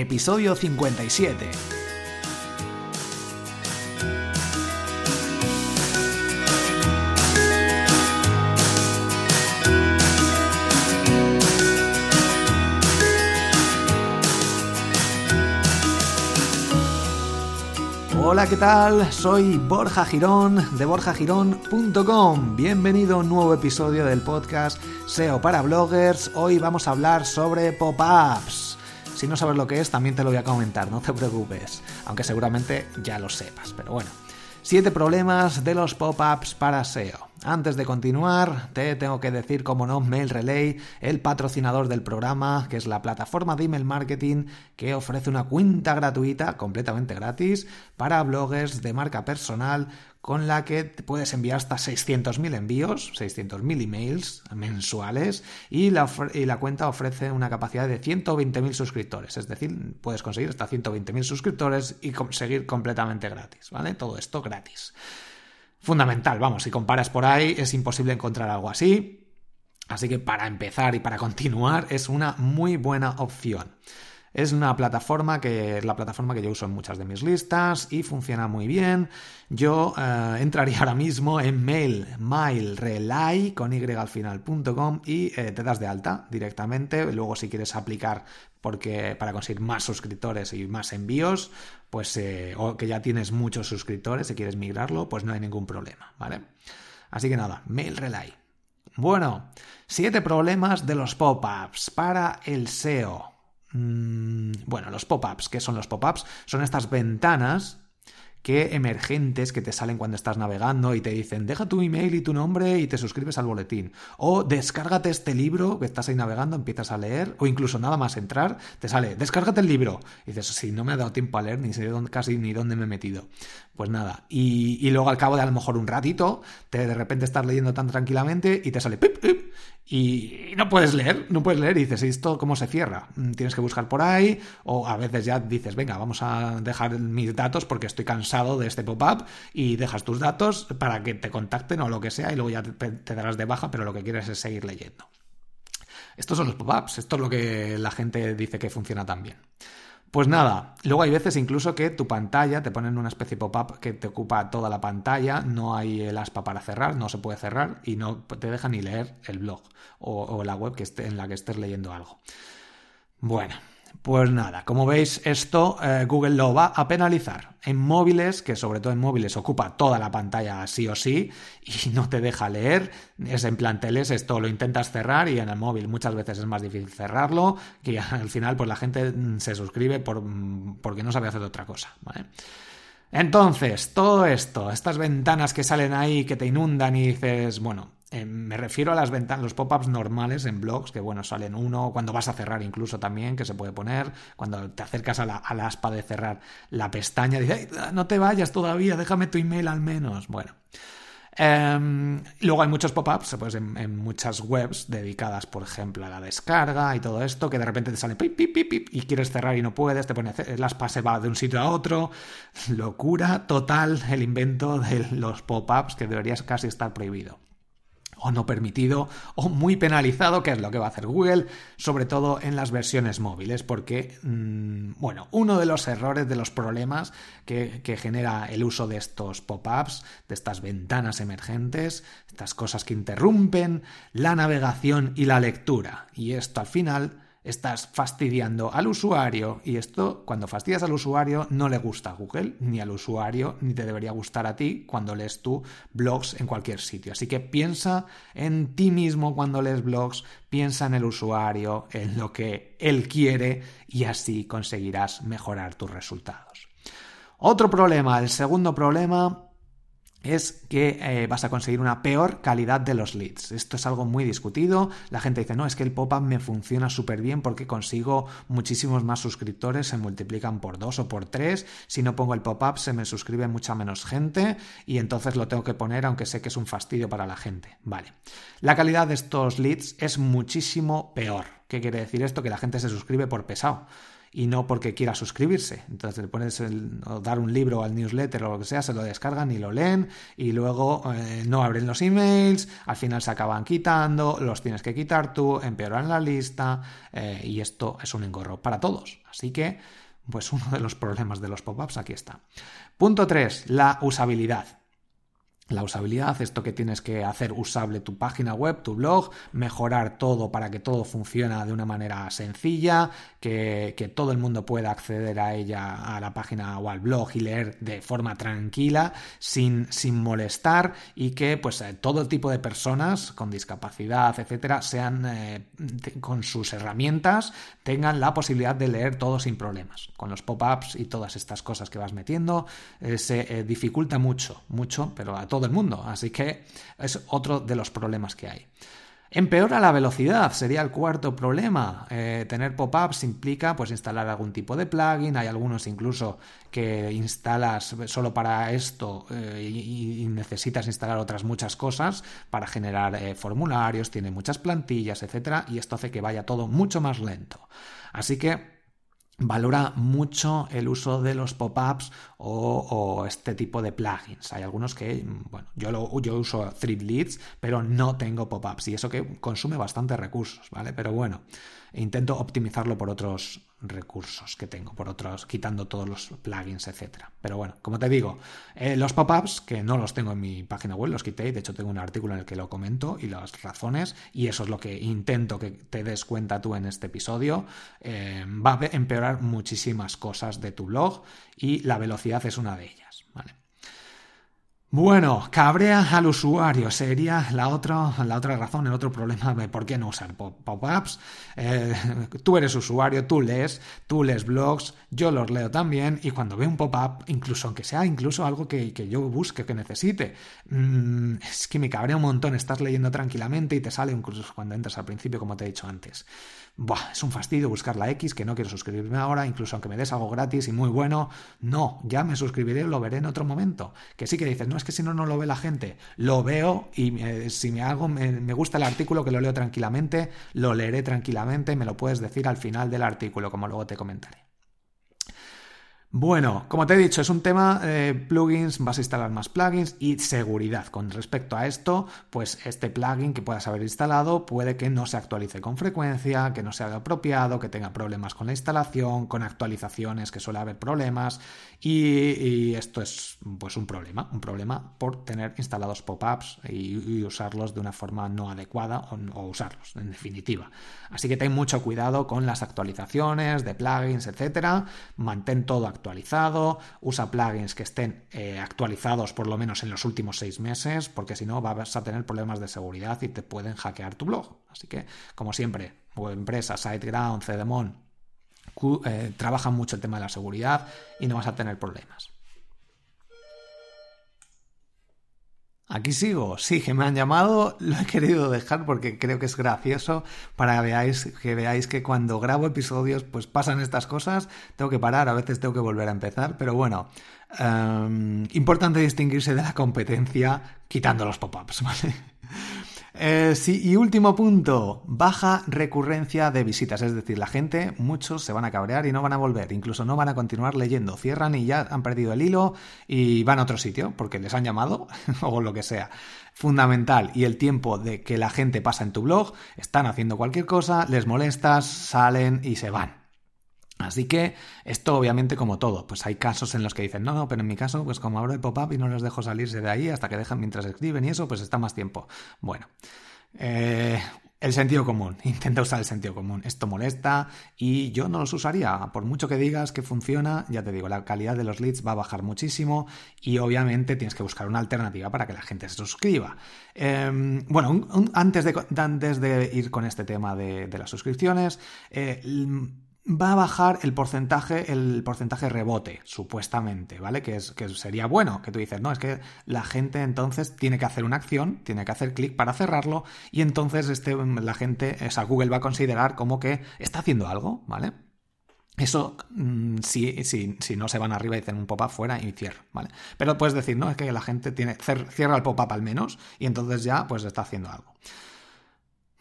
episodio 57. Hola, ¿qué tal? Soy Borja Girón de borjagirón.com. Bienvenido a un nuevo episodio del podcast SEO para bloggers. Hoy vamos a hablar sobre pop-ups. Si no sabes lo que es, también te lo voy a comentar, no te preocupes. Aunque seguramente ya lo sepas, pero bueno. Siete problemas de los pop-ups para SEO. Antes de continuar, te tengo que decir, como no, Mail Relay, el patrocinador del programa, que es la plataforma de email marketing que ofrece una cuenta gratuita, completamente gratis, para bloggers de marca personal con la que puedes enviar hasta 600.000 envíos, 600.000 emails mensuales y la, cuenta ofrece una capacidad de 120.000 suscriptores, es decir, puedes conseguir hasta 120.000 suscriptores y conseguir completamente gratis, ¿vale? Todo esto gratis. Fundamental, vamos, si comparas por ahí es imposible encontrar algo así, así que para empezar y para continuar es una muy buena opción. Es una plataforma que es la plataforma que yo uso en muchas de mis listas y funciona muy bien. Yo eh, entraría ahora mismo en mail, mailrelay con y al final.com y eh, te das de alta directamente. Luego si quieres aplicar porque para conseguir más suscriptores y más envíos, pues eh, o que ya tienes muchos suscriptores y quieres migrarlo, pues no hay ningún problema, ¿vale? Así que nada, mailrelay. Bueno, siete problemas de los pop-ups para el SEO. Mm, bueno, los pop-ups, ¿qué son los pop-ups? Son estas ventanas que emergentes que te salen cuando estás navegando y te dicen deja tu email y tu nombre y te suscribes al boletín. O descárgate este libro que estás ahí navegando, empiezas a leer, o incluso nada más entrar, te sale descárgate el libro. Y dices, sí, no me ha dado tiempo a leer, ni sé dónde, casi ni dónde me he metido. Pues nada. Y, luego al cabo de a lo mejor un ratito, te de repente estás leyendo tan tranquilamente y te sale pip, pip, y no puedes leer, no puedes leer y dices, ¿y esto cómo se cierra? Mm, tienes que buscar por ahí o a veces ya dices, venga, vamos a dejar mis datos porque estoy cansado de este pop-up y dejas tus datos para que te contacten o lo que sea y luego ya te, darás de baja, pero lo que quieres es seguir leyendo. Estos son los pop-ups, esto es lo que la gente dice que funciona tan bien. Pues nada, luego hay veces incluso que tu pantalla te ponen una especie de pop-up que te ocupa toda la pantalla, no hay el aspa para cerrar, no se puede cerrar y no te deja ni leer el blog o, la web que esté, en la que estés leyendo algo. Bueno, pues nada, como veis, esto eh, Google lo va a penalizar. En móviles, que sobre todo en móviles ocupa toda la pantalla sí o sí y no te deja leer, es en plan teles, esto lo intentas cerrar y en el móvil muchas veces es más difícil cerrarlo, que al final pues la gente mm, se suscribe por, mm, porque no sabe hacer otra cosa. Entonces, todo esto, estas ventanas que salen ahí, que te inundan y dices, bueno, eh, me refiero a las ventanas, los pop-ups normales en blogs, que bueno, salen uno, cuando vas a cerrar incluso también, que se puede poner, cuando te acercas a la, aspa de cerrar la pestaña, dices, no te vayas todavía, déjame tu email al menos. Bueno. Em, luego hay muchos pop-ups pues, en, muchas webs dedicadas, por ejemplo, a la descarga y todo esto, que de repente te sale pip, pip, pip, y quieres cerrar y no puedes, te pone el aspa se va de un sitio a otro. Locura total el invento de los pop-ups que deberías casi estar prohibido o no permitido o muy penalizado, que es lo que va a hacer Google, sobre todo en las versiones móviles, porque, mm, bueno, uno de los errores, de los problemas que, que genera el uso de estos pop-ups, de estas ventanas emergentes, estas cosas que interrumpen la navegación y la lectura. Y esto al final estás fastidiando al usuario y esto cuando fastidias al usuario no le gusta a Google ni al usuario ni te debería gustar a ti cuando lees tú blogs en cualquier sitio. Así que piensa en ti mismo cuando lees blogs, piensa en el usuario, en lo que él quiere y así conseguirás mejorar tus resultados. Otro problema, el segundo problema es que eh, vas a conseguir una peor calidad de los leads. Esto es algo muy discutido. La gente dice, no, es que el pop-up me funciona súper bien porque consigo muchísimos más suscriptores, se multiplican por dos o por tres. Si no pongo el pop-up se me suscribe mucha menos gente y entonces lo tengo que poner aunque sé que es un fastidio para la gente. Vale. La calidad de estos leads es muchísimo peor. ¿Qué quiere decir esto? Que la gente se suscribe por pesado y no porque quiera suscribirse. Entonces le pones dar un libro al newsletter o lo que sea, se lo descargan y lo leen y luego eh, no abren los emails, al final se acaban quitando, los tienes que quitar tú, empeoran la lista eh, y esto es un engorro para todos. Así que, pues uno de los problemas de los pop-ups aquí está. Punto 3, la usabilidad la usabilidad, esto que tienes que hacer usable tu página web, tu blog, mejorar todo para que todo funcione de una manera sencilla, que, todo el mundo pueda acceder a ella, a la página o al blog y leer de forma tranquila, sin, sin molestar y que pues eh, todo tipo de personas con discapacidad, etcétera, sean eh, con sus herramientas tengan la posibilidad de leer todo sin problemas. Con los pop-ups y todas estas cosas que vas metiendo eh, se dificulta mucho, mucho, pero a todo todo el mundo. Así que es otro de los problemas que hay. Empeora la velocidad, sería el cuarto problema. Eh, tener pop-ups implica pues instalar algún tipo de plugin, hay algunos incluso que instalas solo para esto eh, y, necesitas instalar otras muchas cosas para generar eh, formularios, tiene muchas plantillas, etcétera, y esto hace que vaya todo mucho más lento. Así que valora mucho el uso de los pop-ups o, este tipo de plugins. Hay algunos que, bueno, yo, lo, yo uso Threadleads, pero no tengo pop-ups y eso que consume bastante recursos, ¿vale? Pero bueno, intento optimizarlo por otros recursos que tengo, por otros, quitando todos los plugins, etcétera. Pero bueno, como te digo, eh, los pop-ups, que no los tengo en mi página web, los quité, de hecho tengo un artículo en el que lo comento y las razones, y eso es lo que intento que te des cuenta tú en este episodio, eh, va a empeorar muchísimas cosas de tu blog y la velocidad es una de ellas, ¿vale? Bueno, cabrea al usuario sería la otra, la otra razón, el otro problema de por qué no usar pop-ups. Eh, tú eres usuario, tú lees, tú lees blogs, yo los leo también y cuando veo un pop-up, incluso aunque sea incluso algo que, yo busque, que necesite, mm, es que me cabrea un montón, estás leyendo tranquilamente y te sale incluso cuando entras al principio, como te he dicho antes. Buah, es un fastidio buscar la X, que no quiero suscribirme ahora, incluso aunque me des algo gratis y muy bueno. No, ya me suscribiré, lo veré en otro momento. Que sí que dices, no es que si no, no lo ve la gente. Lo veo y eh, si me hago, me, gusta el artículo, que lo leo tranquilamente, lo leeré tranquilamente, me lo puedes decir al final del artículo, como luego te comentaré. Bueno, como te he dicho, es un tema de plugins, vas a instalar más plugins y seguridad. Con respecto a esto, pues este plugin que puedas haber instalado puede que no se actualice con frecuencia, que no sea apropiado, que tenga problemas con la instalación, con actualizaciones, que suele haber problemas y, esto es pues un problema, un problema por tener instalados pop-ups y, usarlos de una forma no adecuada o, o usarlos, en definitiva. Así que ten mucho cuidado con las actualizaciones de plugins, etcétera. Mantén todo actualizado, usa plugins que estén eh, actualizados por lo menos en los últimos seis meses, porque si no vas a tener problemas de seguridad y te pueden hackear tu blog. Así que, como siempre, empresa, SiteGround, Cedemon, eh, trabajan mucho el tema de la seguridad y no vas a tener problemas. Aquí sigo, sí, que me han llamado, lo he querido dejar porque creo que es gracioso para veáis, que veáis que cuando grabo episodios pues pasan estas cosas, tengo que parar, a veces tengo que volver a empezar, pero bueno, em, importante distinguirse de la competencia quitando los pop-ups, ¿vale? Eh, sí, y último punto, baja recurrencia de visitas, es decir, la gente, muchos se van a cabrear y no van a volver, incluso no van a continuar leyendo, cierran y ya han perdido el hilo y van a otro sitio porque les han llamado o lo que sea. Fundamental, y el tiempo de que la gente pasa en tu blog, están haciendo cualquier cosa, les molestas, salen y se van. Así que esto obviamente como todo, pues hay casos en los que dicen, no, no, pero en mi caso, pues como abro el pop-up y no les dejo salirse de ahí hasta que dejan mientras escriben y eso, pues está más tiempo. Bueno, eh, el sentido común, intenta usar el sentido común. Esto molesta y yo no los usaría. Por mucho que digas que funciona, ya te digo, la calidad de los leads va a bajar muchísimo y obviamente tienes que buscar una alternativa para que la gente se suscriba. Em, bueno, antes, de, antes de ir con este tema de, las suscripciones, eh, va a bajar el porcentaje, el porcentaje rebote, supuestamente, ¿vale? Que, es, que sería bueno, que tú dices, no, es que la gente entonces tiene que hacer una acción, tiene que hacer clic para cerrarlo, y entonces este, la gente, o sea, Google va a considerar como que está haciendo algo, ¿vale? Eso, mm, si, si, no se van arriba y dicen un pop-up fuera y cierro, ¿vale? Pero puedes decir, no, es que la gente tiene, cierra el pop-up al menos, y entonces ya, pues está haciendo algo.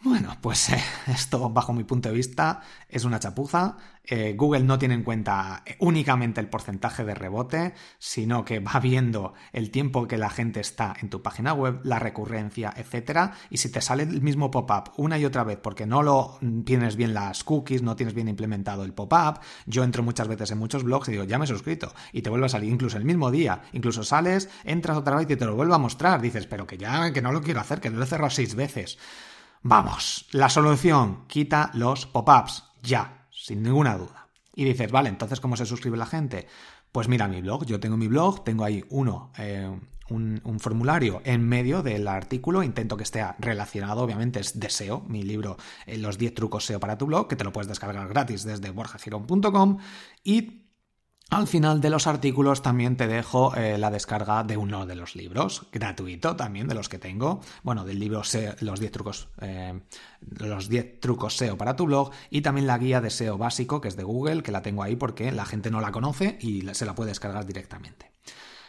Bueno, pues eh, esto bajo mi punto de vista es una chapuza. Eh, Google no tiene en cuenta únicamente el porcentaje de rebote, sino que va viendo el tiempo que la gente está en tu página web, la recurrencia, etcétera. Y si te sale el mismo pop-up una y otra vez porque no lo tienes bien las cookies, no tienes bien implementado el pop-up, yo entro muchas veces en muchos blogs y digo, ya me he suscrito, y te vuelve a salir incluso el mismo día. Incluso sales, entras otra vez y te lo vuelvo a mostrar. Dices, pero que ya, que no lo quiero hacer, que lo he cerrado seis veces. Vamos, la solución, quita los pop-ups, ya, sin ninguna duda. Y dices, vale, entonces ¿cómo se suscribe la gente? Pues mira mi blog, yo tengo mi blog, tengo ahí uno, eh, un, formulario en medio del artículo, intento que esté relacionado, obviamente es deseo, mi libro eh, Los 10 trucos SEO para tu blog, que te lo puedes descargar gratis desde borjagirón.com y al final de los artículos también te dejo eh, la descarga de uno de los libros, gratuito también de los que tengo. Bueno, del libro Los 10 trucos, eh, los 10 trucos SEO para tu blog y también la guía de SEO básico que es de Google, que la tengo ahí porque la gente no la conoce y se la puede descargar directamente.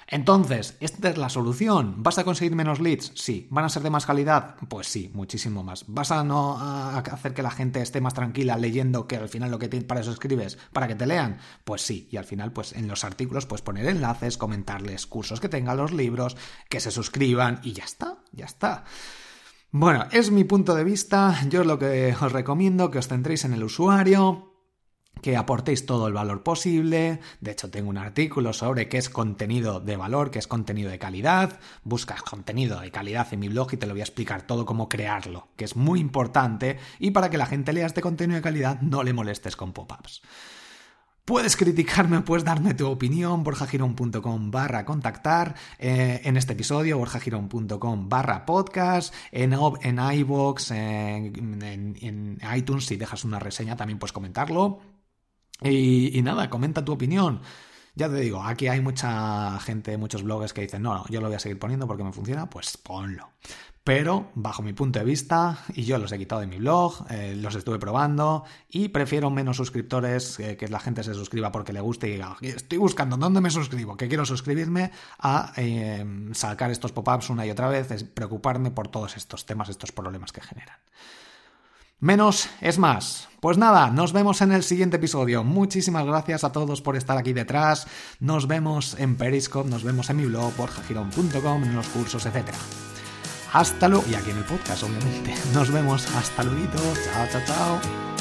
Entonces, ¿esta es la solución? ¿Vas a conseguir menos leads? Sí. ¿Van a ser de más calidad? Pues sí, muchísimo más. ¿Vas a no hacer que la gente esté más tranquila leyendo que al final lo que para eso escribes, para que te lean? Pues sí. Y al final, pues en los artículos puedes poner enlaces, comentarles cursos que tengan los libros, que se suscriban y ya está, ya está. Bueno, es mi punto de vista. Yo es lo que os recomiendo, que os centréis en el usuario, que aportéis todo el valor posible. De hecho, tengo un artículo sobre qué es contenido de valor, qué es contenido de calidad. Buscas contenido de calidad en mi blog y te lo voy a explicar todo cómo crearlo, que es muy importante. Y para que la gente lea este contenido de calidad, no le molestes con pop-ups. Puedes criticarme, puedes darme tu opinión, borjagirón.com barra contactar, eh, en este episodio, borjagirón.com barra podcast, en, en iVoox, en iTunes, si dejas una reseña también puedes comentarlo. Y, nada, comenta tu opinión. Ya te digo, aquí hay mucha gente, muchos blogs que dicen, no, no, yo lo voy a seguir poniendo porque me funciona, pues ponlo. Pero, bajo mi punto de vista, y yo los he quitado de mi blog, eh, los estuve probando, y prefiero menos suscriptores, eh, que la gente se suscriba porque le guste y diga, estoy buscando dónde me suscribo, que quiero suscribirme, a eh, sacar estos pop-ups una y otra vez, preocuparme por todos estos temas, estos problemas que generan. Menos es más. Pues nada, nos vemos en el siguiente episodio. Muchísimas gracias a todos por estar aquí detrás. Nos vemos en Periscope, nos vemos en mi blog, porjagirón.com, en los cursos, etc. Hasta luego. Y aquí en el podcast, obviamente. Nos vemos. Hasta luego. Chao, chao, chao.